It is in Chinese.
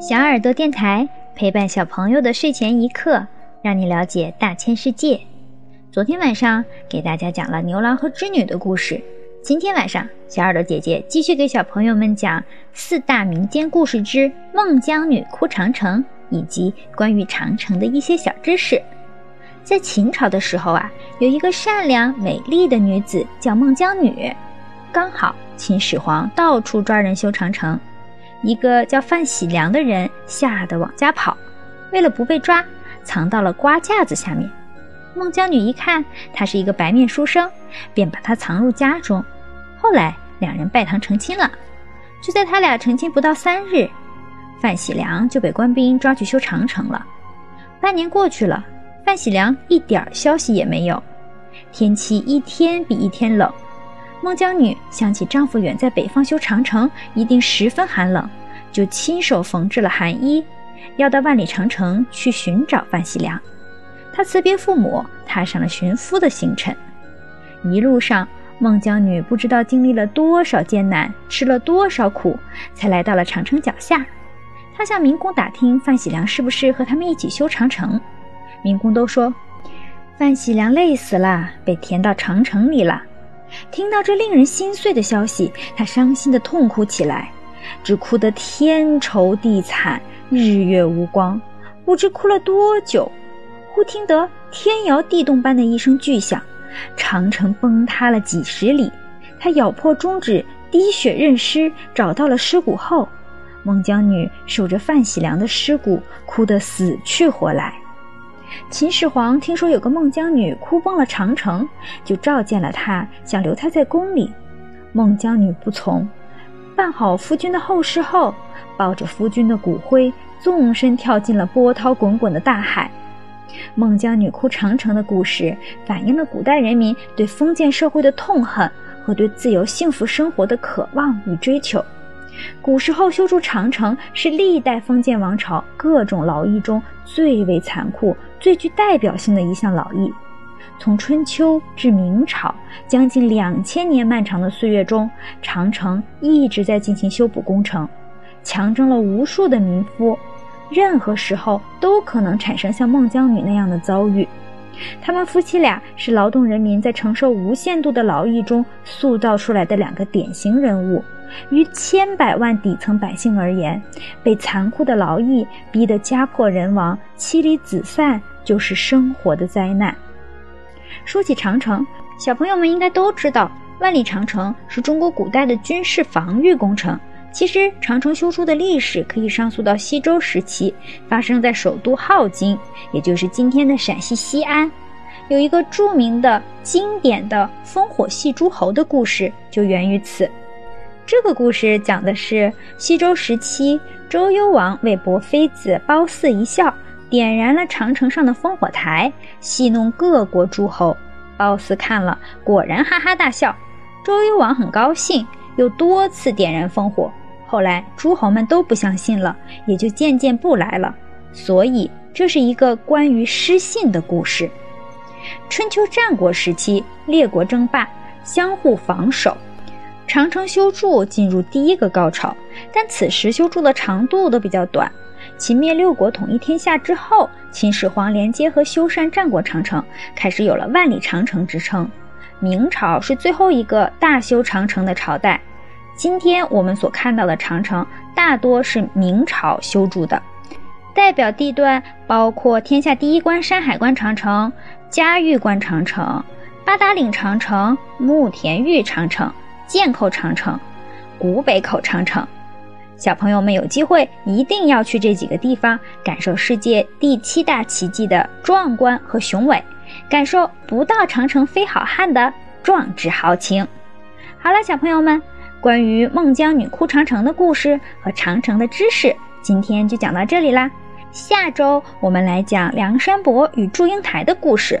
小耳朵电台陪伴小朋友的睡前一刻，让你了解大千世界。昨天晚上给大家讲了牛郎和织女的故事，今天晚上小耳朵姐姐继续给小朋友们讲四大民间故事之孟姜女哭长城，以及关于长城的一些小知识。在秦朝的时候啊，有一个善良美丽的女子叫孟姜女，刚好秦始皇到处抓人修长城。一个叫范喜良的人吓得往家跑，为了不被抓，藏到了瓜架子下面。孟姜女一看他是一个白面书生，便把他藏入家中。后来两人拜堂成亲了。就在他俩成亲不到三日，范喜良就被官兵抓去修长城了。半年过去了，范喜良一点消息也没有。天气一天比一天冷。孟姜女想起丈夫远在北方修长城，一定十分寒冷，就亲手缝制了寒衣，要到万里长城去寻找范喜良。她辞别父母，踏上了寻夫的行程。一路上，孟姜女不知道经历了多少艰难，吃了多少苦，才来到了长城脚下。她向民工打听范喜良是不是和他们一起修长城，民工都说范喜良累死了，被填到长城里了。听到这令人心碎的消息，他伤心的痛哭起来，只哭得天愁地惨，日月无光。不知哭了多久，忽听得天摇地动般的一声巨响，长城崩塌了几十里。他咬破中指，滴血认尸，找到了尸骨后，孟姜女守着范喜良的尸骨，哭得死去活来。秦始皇听说有个孟姜女哭崩了长城，就召见了她，想留她在宫里。孟姜女不从，办好夫君的后事后，抱着夫君的骨灰，纵身跳进了波涛滚滚的大海。孟姜女哭长城的故事，反映了古代人民对封建社会的痛恨和对自由幸福生活的渴望与追求。古时候修筑长城是历代封建王朝各种劳役中最为残酷、最具代表性的一项劳役。从春秋至明朝，将近两千年漫长的岁月中，长城一直在进行修补工程，强征了无数的民夫。任何时候都可能产生像孟姜女那样的遭遇。他们夫妻俩是劳动人民在承受无限度的劳役中塑造出来的两个典型人物。于千百万底层百姓而言，被残酷的劳役逼得家破人亡、妻离子散，就是生活的灾难。说起长城，小朋友们应该都知道，万里长城是中国古代的军事防御工程。其实，长城修筑的历史可以上溯到西周时期，发生在首都镐京，也就是今天的陕西西安。有一个著名的、经典的烽火戏诸侯的故事，就源于此。这个故事讲的是西周时期，周幽王为博妃子褒姒一笑，点燃了长城上的烽火台，戏弄各国诸侯。褒姒看了，果然哈哈大笑。周幽王很高兴，又多次点燃烽火。后来诸侯们都不相信了，也就渐渐不来了。所以这是一个关于失信的故事。春秋战国时期，列国争霸，相互防守。长城修筑进入第一个高潮，但此时修筑的长度都比较短。秦灭六国，统一天下之后，秦始皇连接和修缮战国长城，开始有了万里长城之称。明朝是最后一个大修长城的朝代。今天我们所看到的长城，大多是明朝修筑的。代表地段包括天下第一关山海关长城、嘉峪关长城、八达岭长城、慕田峪长城。剑口长城、古北口长城，小朋友们有机会一定要去这几个地方，感受世界第七大奇迹的壮观和雄伟，感受不到长城非好汉的壮志豪情。好了，小朋友们，关于孟姜女哭长城的故事和长城的知识，今天就讲到这里啦。下周我们来讲梁山伯与祝英台的故事。